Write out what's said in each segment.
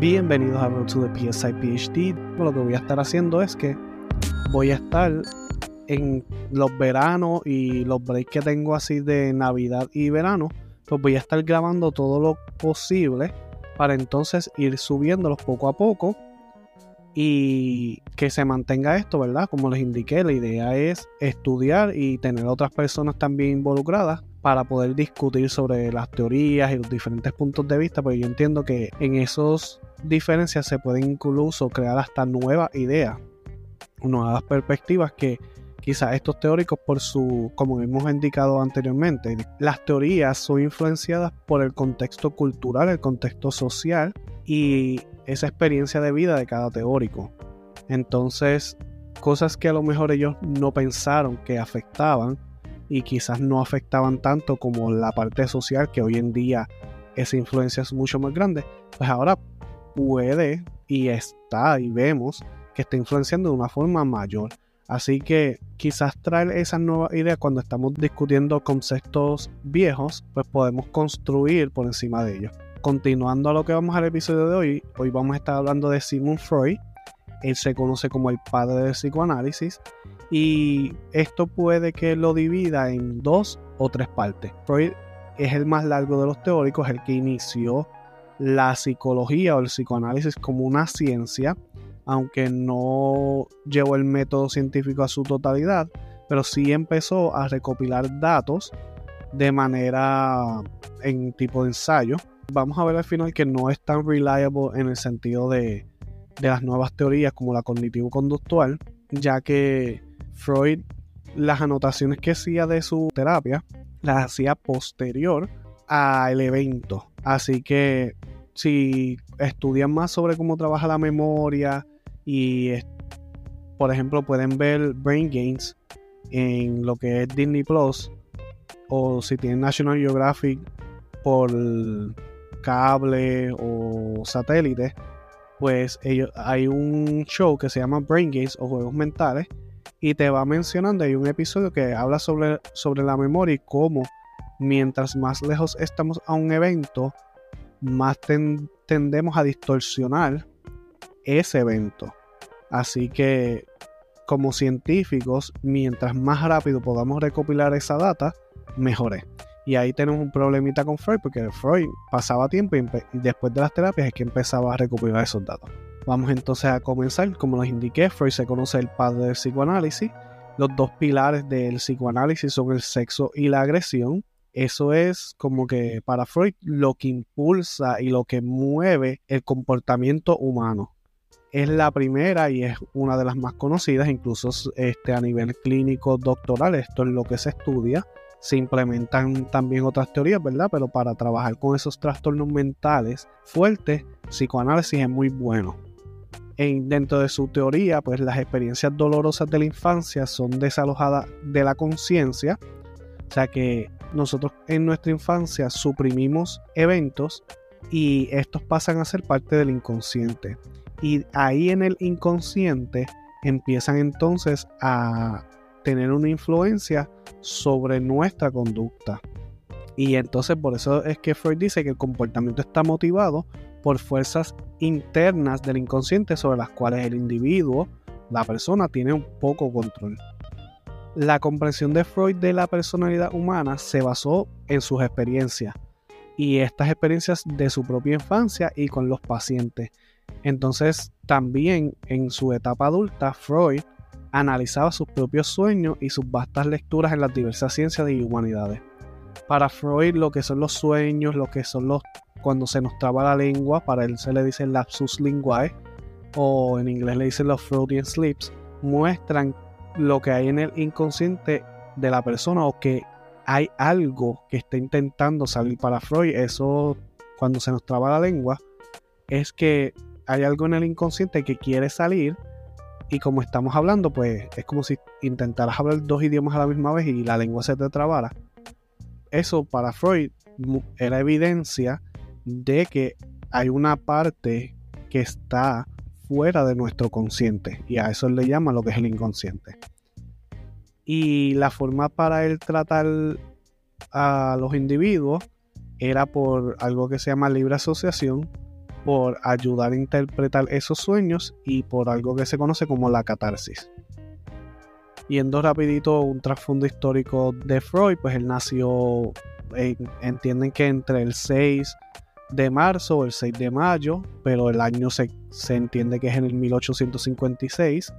Bienvenidos a Road to the PSI PhD. Lo que voy a estar haciendo es que voy a estar en los veranos y los breaks que tengo así de Navidad y verano, pues voy a estar grabando todo lo posible para entonces ir subiéndolos poco a poco y que se mantenga esto, ¿verdad? Como les indiqué, la idea es estudiar y tener otras personas también involucradas para poder discutir sobre las teorías y los diferentes puntos de vista, porque yo entiendo que en esas diferencias se pueden incluso crear hasta nuevas ideas, nuevas perspectivas que quizás estos teóricos por su, como hemos indicado anteriormente, las teorías son influenciadas por el contexto cultural, el contexto social y esa experiencia de vida de cada teórico. Entonces, cosas que a lo mejor ellos no pensaron que afectaban y quizás no afectaban tanto como la parte social, que hoy en día esa influencia es mucho más grande, pues ahora puede y está y vemos que está influenciando de una forma mayor. Así que quizás traer esas nuevas ideas cuando estamos discutiendo conceptos viejos, pues podemos construir por encima de ellos continuando a lo que vamos al episodio de hoy, hoy vamos a estar hablando de Sigmund Freud. Él se conoce como el padre del psicoanálisis y esto puede que lo divida en dos o tres partes. Freud es el más largo de los teóricos, el que inició la psicología o el psicoanálisis como una ciencia, aunque no llevó el método científico a su totalidad, pero sí empezó a recopilar datos de manera en tipo de ensayo vamos a ver al final que no es tan reliable en el sentido de, las nuevas teorías como la cognitivo-conductual, ya que Freud las anotaciones que hacía de su terapia las hacía posterior al evento. Así que si estudian más sobre cómo trabaja la memoria y, por ejemplo, pueden ver Brain Gains en lo que es Disney Plus o si tienen National Geographic por cable o satélite, pues ellos, hay un show que se llama Brain Games o Juegos Mentales y te va mencionando, hay un episodio que habla sobre, sobre la memoria y cómo mientras más lejos estamos a un evento, más tendemos a distorsionar ese evento. Así que como científicos, mientras más rápido podamos recopilar esa data, mejor es. Y ahí tenemos un problemita con Freud, porque Freud pasaba tiempo y, después de las terapias es que empezaba a recuperar esos datos. Vamos entonces a comenzar. Como les indiqué, Freud se conoce el padre del psicoanálisis. Los dos pilares del psicoanálisis son el sexo y la agresión. Eso es como que para Freud lo que impulsa y lo que mueve el comportamiento humano. Es la primera y es una de las más conocidas, incluso este, a nivel clínico doctoral, esto es lo que se estudia se implementan también otras teorías, ¿verdad? Pero para trabajar con esos trastornos mentales fuertes, psicoanálisis es muy bueno. En, dentro de su teoría, pues las experiencias dolorosas de la infancia son desalojadas de la conciencia, o sea que nosotros en nuestra infancia suprimimos eventos y estos pasan a ser parte del inconsciente. Y ahí en el inconsciente empiezan entonces a tener una influencia sobre nuestra conducta. Y entonces por eso es que Freud dice que el comportamiento está motivado por fuerzas internas del inconsciente sobre las cuales el individuo, la persona, tiene un poco control. La comprensión de Freud de la personalidad humana se basó en sus experiencias y estas experiencias de su propia infancia y con los pacientes. Entonces también en su etapa adulta Freud analizaba sus propios sueños y sus vastas lecturas en las diversas ciencias y humanidades. Para Freud, lo que son los sueños, lo que son los cuando se nos traba la lengua, para él se le dice lapsus linguae, o en inglés le dicen los Freudian sleeps, muestran lo que hay en el inconsciente de la persona o que hay algo que está intentando salir para Freud. Eso, cuando se nos traba la lengua, es que hay algo en el inconsciente que quiere salir y como estamos hablando, pues es como si intentaras hablar dos idiomas a la misma vez y la lengua se te trabara. Eso para Freud era evidencia de que hay una parte que está fuera de nuestro consciente y a eso le llama lo que es el inconsciente. Y la forma para él tratar a los individuos era por algo que se llama libre asociación por ayudar a interpretar esos sueños y por algo que se conoce como la catarsis. Yendo rapidito un trasfondo histórico de Freud, pues él nació, entienden que entre el 6 de marzo o el 6 de mayo, pero el año se, se entiende que es en el 1856,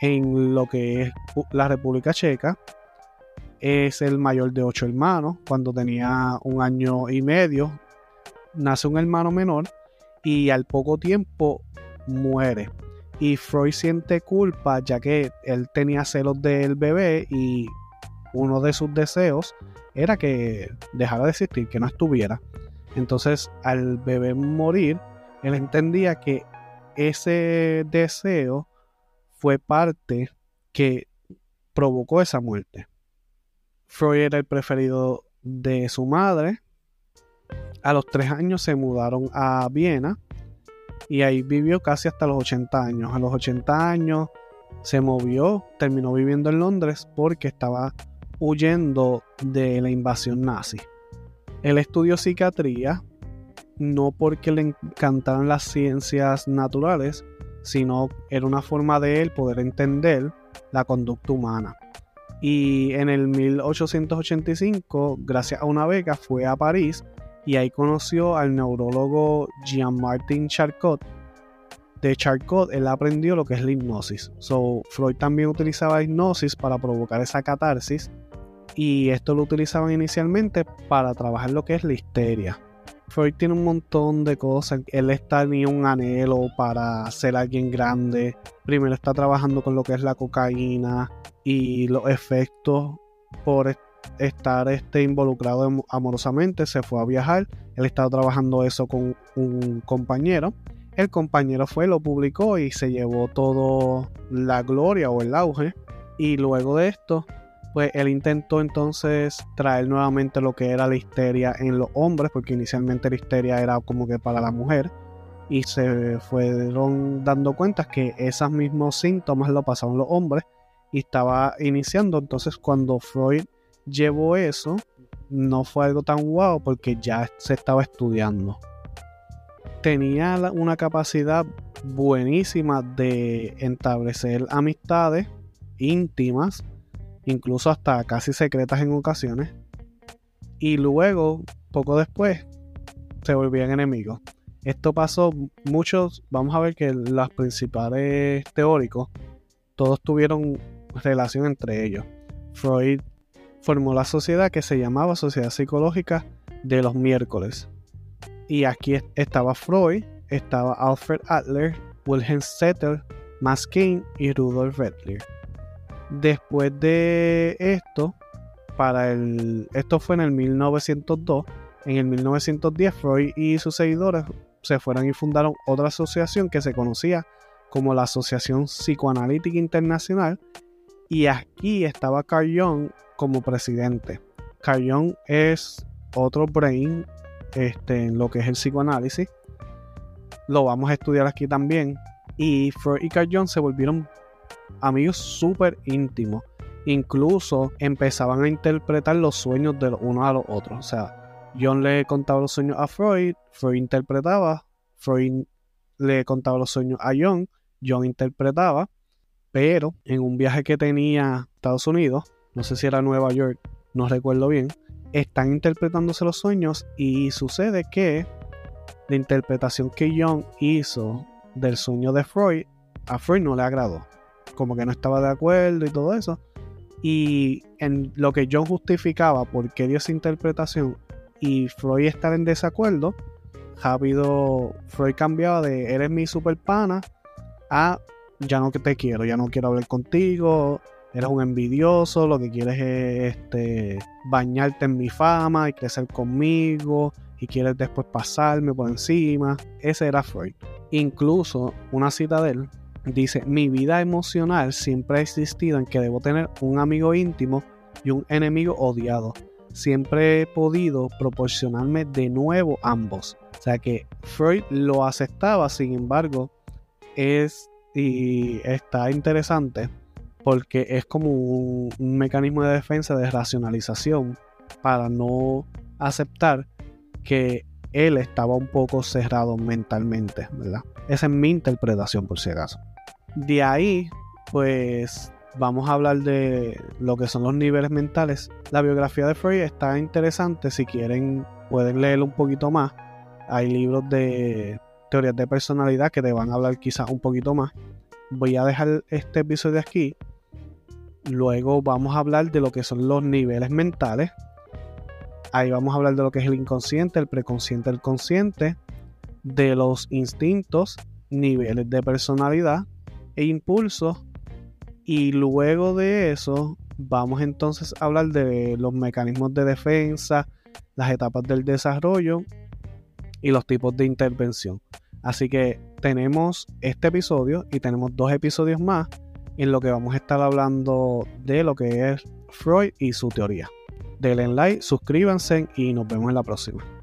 en lo que es la República Checa. Es el mayor de ocho hermanos. Cuando tenía un año y medio, nace un hermano menor y al poco tiempo muere. Y Freud siente culpa ya que él tenía celos del bebé y uno de sus deseos era que dejara de existir, que no estuviera. Entonces, al bebé morir, él entendía que ese deseo fue parte que provocó esa muerte. Freud era el preferido de su madre. A los tres años se mudaron a Viena y ahí vivió casi hasta los 80 años. A los 80 años se movió, terminó viviendo en Londres porque estaba huyendo de la invasión nazi. Él estudió psiquiatría no porque le encantaran las ciencias naturales, sino era una forma de él poder entender la conducta humana. Y en el 1885, gracias a una beca, fue a París y ahí conoció al neurólogo Jean-Martin Charcot. De Charcot él aprendió lo que es la hipnosis. So, Freud también utilizaba hipnosis para provocar esa catarsis y esto lo utilizaban inicialmente para trabajar lo que es la histeria. Freud tiene un montón de cosas. Él está ni un anhelo para ser alguien grande. Primero está trabajando con lo que es la cocaína y los efectos por estar este, involucrado amorosamente. Se fue a viajar. Él estaba trabajando eso con un compañero. El compañero fue, lo publicó y se llevó todo la gloria o el auge. Y luego de esto, pues él intentó entonces traer nuevamente lo que era la histeria en los hombres, porque inicialmente la histeria era como que para la mujer, y se fueron dando cuenta que esos mismos síntomas lo pasaban los hombres, y estaba iniciando, entonces cuando Freud llevó eso, no fue algo tan guau porque ya se estaba estudiando. Tenía una capacidad buenísima de establecer amistades íntimas incluso hasta casi secretas en ocasiones. Y luego, poco después, se volvían enemigos. Esto pasó, muchos, vamos a ver que los principales teóricos, todos tuvieron relación entre ellos. Freud formó la sociedad que se llamaba Sociedad Psicológica de los Miércoles. Y aquí estaba Freud, estaba Alfred Adler, Wilhelm Setter, Maskin y Rudolf Redler. Después de esto, para el, esto fue en el 1902, en el 1910 Freud y sus seguidores se fueron y fundaron otra asociación que se conocía como la Asociación Psicoanalítica Internacional y aquí estaba Carl Jung como presidente. Carl Jung es otro brain este, en lo que es el psicoanálisis. Lo vamos a estudiar aquí también. Y Freud y Carl Jung se volvieron amigos súper íntimos. Incluso empezaban a interpretar los sueños de los unos a los otros. O sea, John le contaba los sueños a Freud, Freud interpretaba, Freud le contaba los sueños a John, John interpretaba, pero en un viaje que tenía a Estados Unidos, no sé si era Nueva York, no recuerdo bien, están interpretándose los sueños y sucede que la interpretación que John hizo del sueño de Freud a Freud no le agradó como que no estaba de acuerdo y todo eso. Y en lo que John justificaba por qué dio esa interpretación y Freud estar en desacuerdo, rápido Freud cambiaba de eres mi super pana a ya no te quiero, ya no quiero hablar contigo, eres un envidioso, lo que quieres es este, bañarte en mi fama y crecer conmigo y quieres después pasarme por encima. Ese era Freud. Incluso una cita de él Dice, mi vida emocional siempre ha existido en que debo tener un amigo íntimo y un enemigo odiado. Siempre he podido proporcionarme de nuevo ambos. O sea que Freud lo aceptaba, sin embargo, es y está interesante porque es como un, mecanismo de defensa de racionalización para no aceptar que él estaba un poco cerrado mentalmente, ¿verdad? Esa es mi interpretación por si acaso. De ahí, pues vamos a hablar de lo que son los niveles mentales. La biografía de Freud está interesante, si quieren pueden leer un poquito más. Hay libros de teorías de personalidad que te van a hablar quizás un poquito más. Voy a dejar este episodio aquí. Luego vamos a hablar de lo que son los niveles mentales. Ahí vamos a hablar de lo que es el inconsciente, el preconsciente, el consciente, de los instintos, niveles de personalidad e impulsos. Y luego de eso vamos entonces a hablar de los mecanismos de defensa, las etapas del desarrollo y los tipos de intervención. Así que tenemos este episodio y tenemos dos episodios más en lo que vamos a estar hablando de lo que es Freud y su teoría. Denle like, suscríbanse y nos vemos en la próxima.